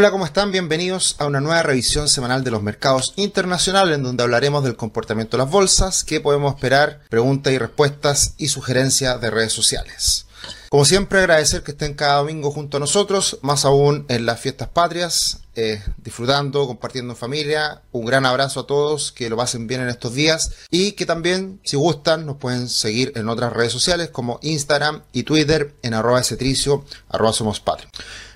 Hola, ¿cómo están? Bienvenidos a una nueva revisión semanal de los mercados internacionales en donde hablaremos del comportamiento de las bolsas, qué podemos esperar, preguntas y respuestas y sugerencias de redes sociales. Como siempre, agradecer que estén cada domingo junto a nosotros, más aún en las fiestas patrias, eh, disfrutando, compartiendo en familia. Un gran abrazo a todos, que lo pasen bien en estos días y que también, si gustan, nos pueden seguir en otras redes sociales como Instagram y Twitter en arroba cetricio.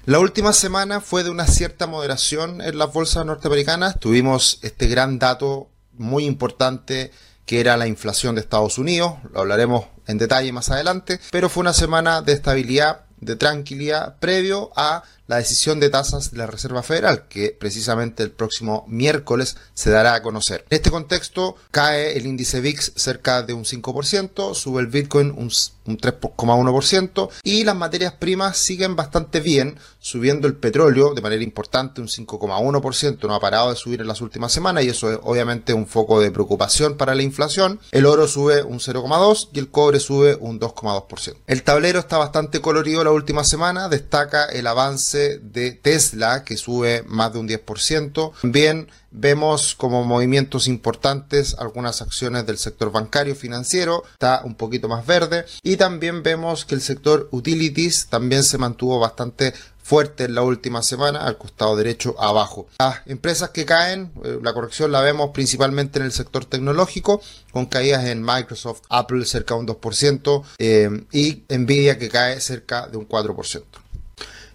La última semana fue de una cierta moderación en las bolsas norteamericanas. Tuvimos este gran dato muy importante que era la inflación de Estados Unidos. Lo hablaremos en detalle más adelante. Pero fue una semana de estabilidad, de tranquilidad, previo a la decisión de tasas de la Reserva Federal, que precisamente el próximo miércoles se dará a conocer. En este contexto, cae el índice VIX cerca de un 5%, sube el Bitcoin un, 3,1% y las materias primas siguen bastante bien, subiendo el petróleo de manera importante un 5,1%, no ha parado de subir en las últimas semanas y eso es obviamente un foco de preocupación para la inflación. El oro sube un 0,2% y el cobre sube un 2,2%. El tablero está bastante colorido la última semana, destaca el avance de Tesla, que sube más de un 10%. También vemos como movimientos importantes algunas acciones del sector bancario financiero, está un poquito más verde. Y también vemos que el sector utilities también se mantuvo bastante fuerte en la última semana, al costado derecho abajo. Las empresas que caen, eh, la corrección la vemos principalmente en el sector tecnológico, con caídas en Microsoft, Apple cerca de un 2% eh, y Nvidia que cae cerca de un 4%.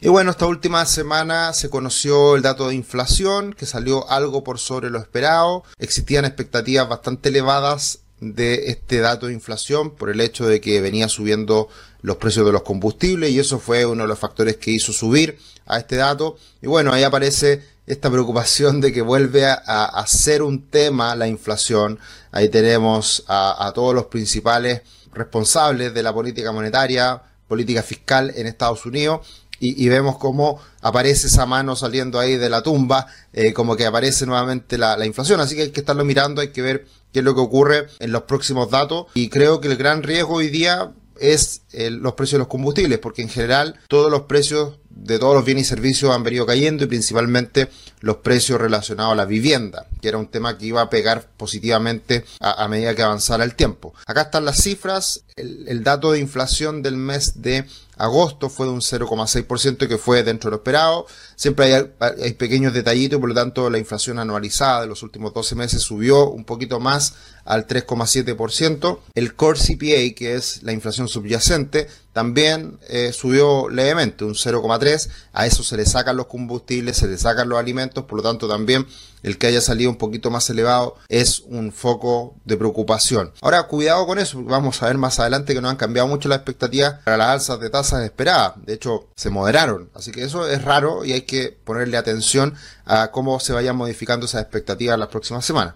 Y bueno, esta última semana se conoció el dato de inflación, que salió algo por sobre lo esperado. Existían expectativas bastante elevadas de este dato de inflación por el hecho de que venía subiendo los precios de los combustibles y eso fue uno de los factores que hizo subir a este dato. Y bueno, ahí aparece esta preocupación de que vuelve a, ser un tema la inflación. Ahí tenemos a, a todos los principales responsables de la política monetaria, política fiscal en Estados Unidos y, vemos cómo aparece esa mano saliendo ahí de la tumba, eh, como que aparece nuevamente la, inflación. Así que hay que estarlo mirando, hay que ver qué es lo que ocurre en los próximos datos. Y creo que el gran riesgo hoy día es los precios de los combustibles, porque en general todos los precios de todos los bienes y servicios han venido cayendo y principalmente los precios relacionados a la vivienda, que era un tema que iba a pegar positivamente a, medida que avanzara el tiempo. Acá están las cifras, el dato de inflación del mes de agosto fue de un 0,6% que fue dentro de lo esperado. Siempre hay, pequeños detallitos y por lo tanto la inflación anualizada de los últimos 12 meses subió un poquito más al 3,7%. El core CPA, que es la inflación subyacente, también eh, subió levemente, un 0,3. A eso se le sacan los combustibles, se le sacan los alimentos, por lo tanto también el que haya salido un poquito más elevado es un foco de preocupación. Ahora, cuidado con eso, porque vamos a ver más adelante que no han cambiado mucho las expectativas para las alzas de tasas esperadas. De hecho, se moderaron. Así que eso es raro y hay que ponerle atención a cómo se vayan modificando esas expectativas las próximas semanas.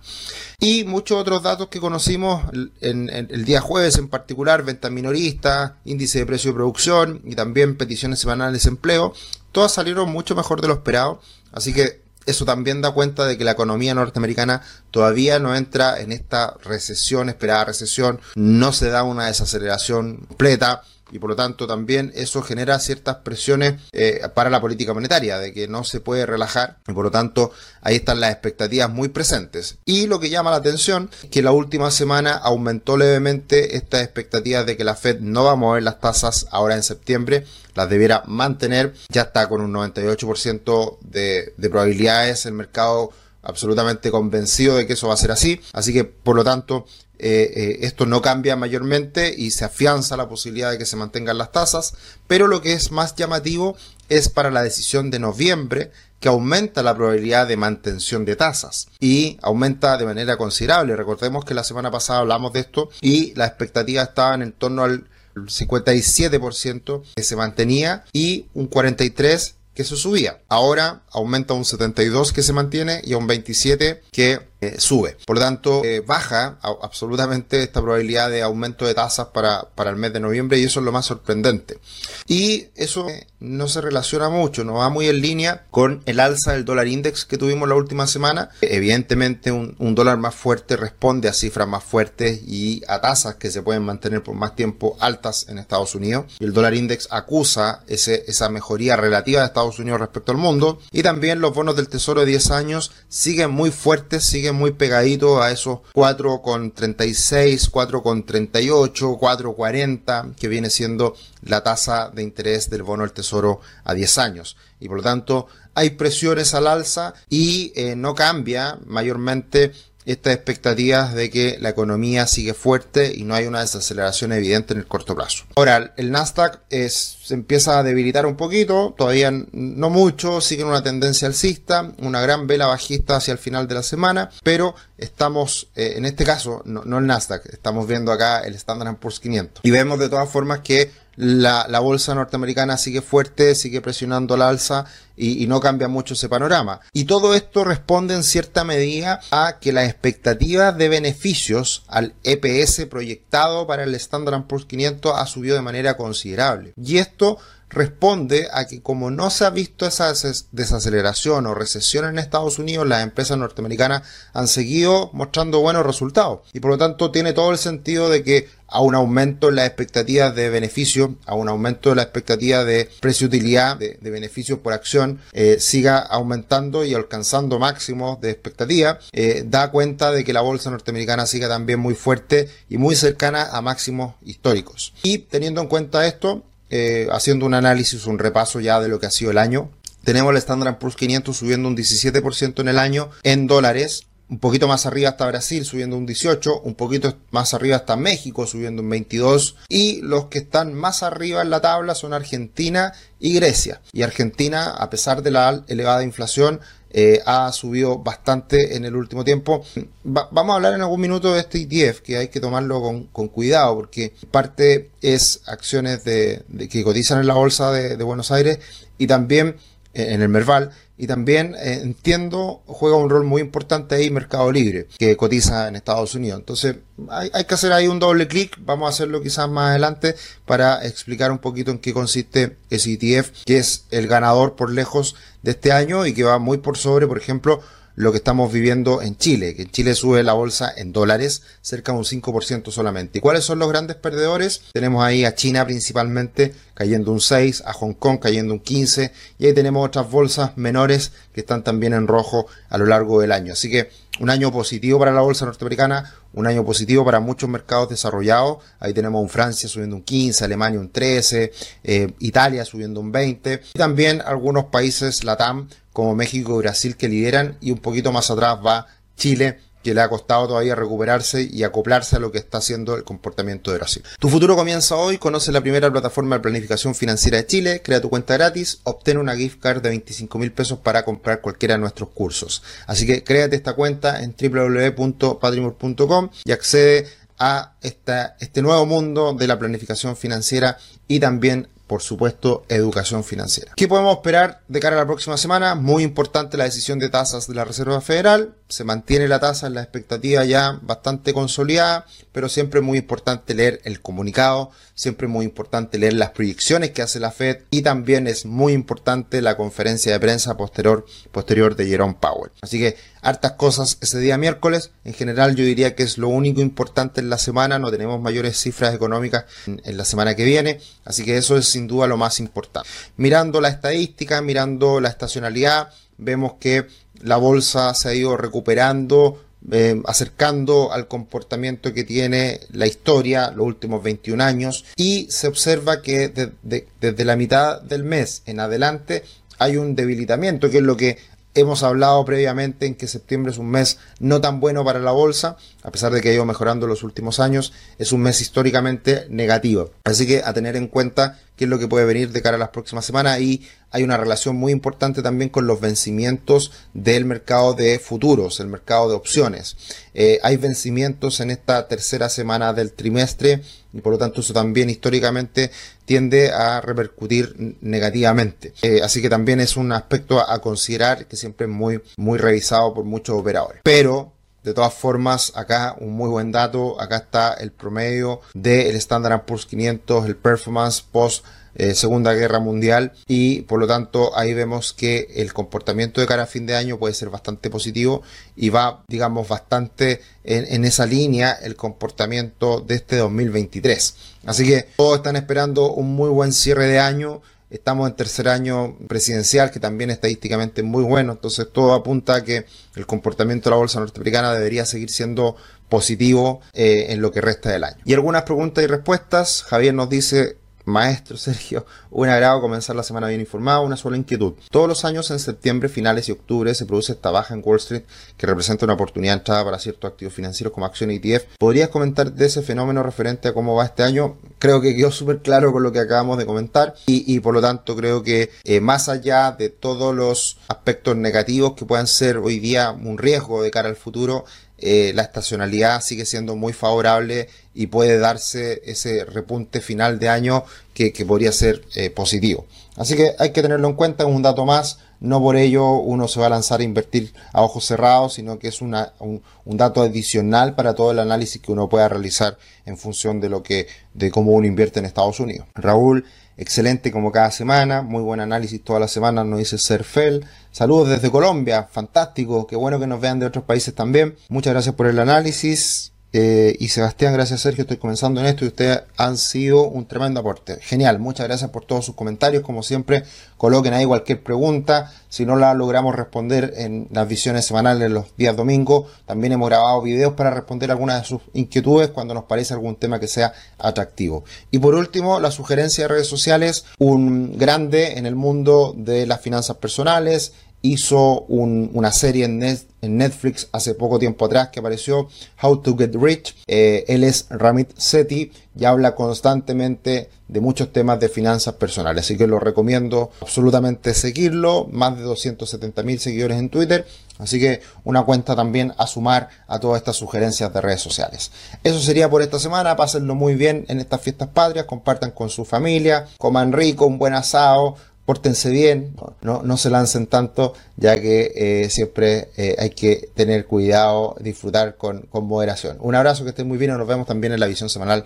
Y muchos otros datos que conocimos en, el día jueves en particular, venta minorista, índice de precio de producción y también peticiones semanales de empleo, todas salieron mucho mejor de lo esperado. Así que eso también da cuenta de que la economía norteamericana todavía no entra en esta recesión, esperada recesión, no se da una desaceleración completa y por lo tanto también eso genera ciertas presiones eh, para la política monetaria, de que no se puede relajar y por lo tanto ahí están las expectativas muy presentes. Y lo que llama la atención es que la última semana aumentó levemente estas expectativas de que la Fed no va a mover las tasas ahora en septiembre, las debiera mantener, ya está con un 98% de, de probabilidades el mercado absolutamente convencido de que eso va a ser así. Así que, por lo tanto, eh, eh, esto no cambia mayormente y se afianza la posibilidad de que se mantengan las tasas. Pero lo que es más llamativo es para la decisión de noviembre, que aumenta la probabilidad de mantención de tasas y aumenta de manera considerable. Recordemos que la semana pasada hablamos de esto y la expectativa estaba en torno al 57% que se mantenía y un 43% que se subía. Ahora aumenta un 72 que se mantiene y un 27 que eh, sube. Por lo tanto, eh, baja absolutamente esta probabilidad de aumento de tasas para, para el mes de noviembre y eso es lo más sorprendente. Y eso no se relaciona mucho, no va muy en línea con el alza del dólar index que tuvimos la última semana. Evidentemente un, dólar más fuerte responde a cifras más fuertes y a tasas que se pueden mantener por más tiempo altas en Estados Unidos. Y el dólar index acusa esa mejoría relativa de Estados Unidos respecto al mundo. Y también los bonos del tesoro de 10 años siguen muy fuertes, siguen muy pegaditos a esos 4,36, 4,38, 4,40 que viene siendo la tasa de interés del bono del tesoro a 10 años. Y por lo tanto hay presiones al alza y eh, no cambia mayormente estas expectativas de que la economía sigue fuerte y no hay una desaceleración evidente en el corto plazo. Ahora, el Nasdaq se empieza a debilitar un poquito, todavía no mucho, sigue una tendencia alcista, una gran vela bajista hacia el final de la semana, pero estamos, eh, en este caso, no, no el Nasdaq, estamos viendo acá el Standard Poor's 500 y vemos de todas formas que la, la, bolsa norteamericana sigue fuerte, sigue presionando al alza y, y, no cambia mucho ese panorama. Y todo esto responde en cierta medida a que las expectativas de beneficios al EPS proyectado para el Standard Poor's 500 ha subido de manera considerable. Y esto responde a que como no se ha visto esa desaceleración o recesión en Estados Unidos, las empresas norteamericanas han seguido mostrando buenos resultados. Y por lo tanto tiene todo el sentido de que a un aumento en las expectativas de beneficio, a un aumento de la expectativa de precio-utilidad, de, de, beneficios por acción, eh, siga aumentando y alcanzando máximos de expectativa, eh, da cuenta de que la bolsa norteamericana siga también muy fuerte y muy cercana a máximos históricos. Y teniendo en cuenta esto, eh, haciendo un análisis, un repaso ya de lo que ha sido el año. Tenemos el Standard Poor's 500 subiendo un 17% en el año en dólares, un poquito más arriba hasta Brasil subiendo un 18, un poquito más arriba hasta México subiendo un 22 y los que están más arriba en la tabla son Argentina y Grecia. Y Argentina, a pesar de la elevada inflación, eh, ha subido bastante en el último tiempo. Va, vamos a hablar en algún minuto de este ETF, que hay que tomarlo con, cuidado, porque parte es acciones de, que cotizan en la bolsa de, de Buenos Aires y también en el Merval y también eh, entiendo juega un rol muy importante ahí Mercado Libre que cotiza en Estados Unidos. Entonces hay, hay que hacer ahí un doble clic. Vamos a hacerlo quizás más adelante para explicar un poquito en qué consiste ese ETF que es el ganador por lejos de este año y que va muy por sobre por ejemplo lo que estamos viviendo en Chile, que en Chile sube la bolsa en dólares cerca de un 5% solamente. ¿Y cuáles son los grandes perdedores? Tenemos ahí a China principalmente cayendo un 6, a Hong Kong cayendo un 15 y ahí tenemos otras bolsas menores que están también en rojo a lo largo del año. Así que un año positivo para la bolsa norteamericana, un año positivo para muchos mercados desarrollados. Ahí tenemos un Francia subiendo un 15, Alemania un 13, eh, Italia subiendo un 20 y también algunos países LATAM como México y Brasil que lideran y un poquito más atrás va Chile que le ha costado todavía recuperarse y acoplarse a lo que está haciendo el comportamiento de Brasil. Tu futuro comienza hoy, conoce la primera plataforma de planificación financiera de Chile, crea tu cuenta gratis, obtén una gift card de 25 mil pesos para comprar cualquiera de nuestros cursos. Así que créate esta cuenta en www.patrimor.com y accede a esta, este nuevo mundo de la planificación financiera y también por supuesto, educación financiera. ¿Qué podemos esperar de cara a la próxima semana? Muy importante la decisión de tasas de la Reserva Federal. Se mantiene la tasa en la expectativa ya bastante consolidada, pero siempre es muy importante leer el comunicado, siempre es muy importante leer las proyecciones que hace la Fed y también es muy importante la conferencia de prensa posterior, posterior de Jerome Powell. Así que hartas cosas ese día miércoles. En general yo diría que es lo único importante en la semana, no tenemos mayores cifras económicas en, en la semana que viene, así que eso es sin duda lo más importante. Mirando la estadística, mirando la estacionalidad, vemos que la bolsa se ha ido recuperando, eh, acercando al comportamiento que tiene la historia los últimos 21 años y se observa que de, de, desde la mitad del mes en adelante hay un debilitamiento, que es lo que Hemos hablado previamente en que septiembre es un mes no tan bueno para la bolsa, a pesar de que ha ido mejorando los últimos años, es un mes históricamente negativo. Así que a tener en cuenta qué es lo que puede venir de cara a las próximas semanas y hay una relación muy importante también con los vencimientos del mercado de futuros, el mercado de opciones. Eh, hay vencimientos en esta tercera semana del trimestre y por lo tanto eso también históricamente tiende a repercutir negativamente. Eh, así que también es un aspecto a, a, considerar que siempre es muy, muy revisado por muchos operadores. Pero De todas formas, acá un muy buen dato, acá está el promedio del Standard Poor's 500, el performance post eh, Segunda Guerra Mundial y por lo tanto ahí vemos que el comportamiento de cara a fin de año puede ser bastante positivo y va digamos bastante en, en esa línea el comportamiento de este 2023 así que todos están esperando un muy buen cierre de año Estamos en tercer año presidencial, que también estadísticamente es muy bueno, entonces todo apunta a que el comportamiento de la bolsa norteamericana debería seguir siendo positivo eh, en lo que resta del año. Y algunas preguntas y respuestas. Javier nos dice, Maestro Sergio, un agrado comenzar la semana bien informado, una sola inquietud. Todos los años en septiembre, finales y octubre se produce esta baja en Wall Street que representa una oportunidad de entrada para ciertos activos financieros como acciones ETF. ¿Podrías comentar de ese fenómeno referente a cómo va este año? Creo que quedó súper claro con lo que acabamos de comentar y, por lo tanto creo que eh, más allá de todos los aspectos negativos que puedan ser hoy día un riesgo de cara al futuro, eh, la estacionalidad sigue siendo muy favorable y puede darse ese repunte final de año que, podría ser eh, positivo. Así que hay que tenerlo en cuenta, es un dato más, no por ello uno se va a lanzar a invertir a ojos cerrados, sino que es un, un, dato adicional para todo el análisis que uno pueda realizar en función de lo que, de cómo uno invierte en Estados Unidos. Raúl excelente como cada semana, muy buen análisis toda la semana, nos dice Serfel. Saludos desde Colombia, fantástico, qué bueno que nos vean de otros países también. Muchas gracias por el análisis. Eh, y Sebastián, gracias Sergio, estoy comenzando en esto y ustedes han sido un tremendo aporte. Genial, muchas gracias por todos sus comentarios. Como siempre, coloquen ahí cualquier pregunta. Si no la logramos responder en las visiones semanales los días domingos, también hemos grabado videos para responder algunas de sus inquietudes cuando nos parece algún tema que sea atractivo. Y por último, la sugerencia de redes sociales, un grande en el mundo de las finanzas personales, hizo una serie en, Netflix hace poco tiempo atrás que apareció How to Get Rich. Eh, él es Ramit Sethi y habla constantemente de muchos temas de finanzas personales. Así que lo recomiendo absolutamente seguirlo. Más de 270 mil seguidores en Twitter. Así que una cuenta también a sumar a todas estas sugerencias de redes sociales. Eso sería por esta semana. Pásenlo muy bien en estas fiestas patrias. Compartan con su familia. Coman rico, un buen asado pórtense bien, no, no se lancen tanto, ya que eh, siempre eh, hay que tener cuidado, disfrutar con, con moderación. Un abrazo, que estén muy bien, nos vemos también en la visión semanal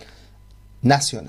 nacional.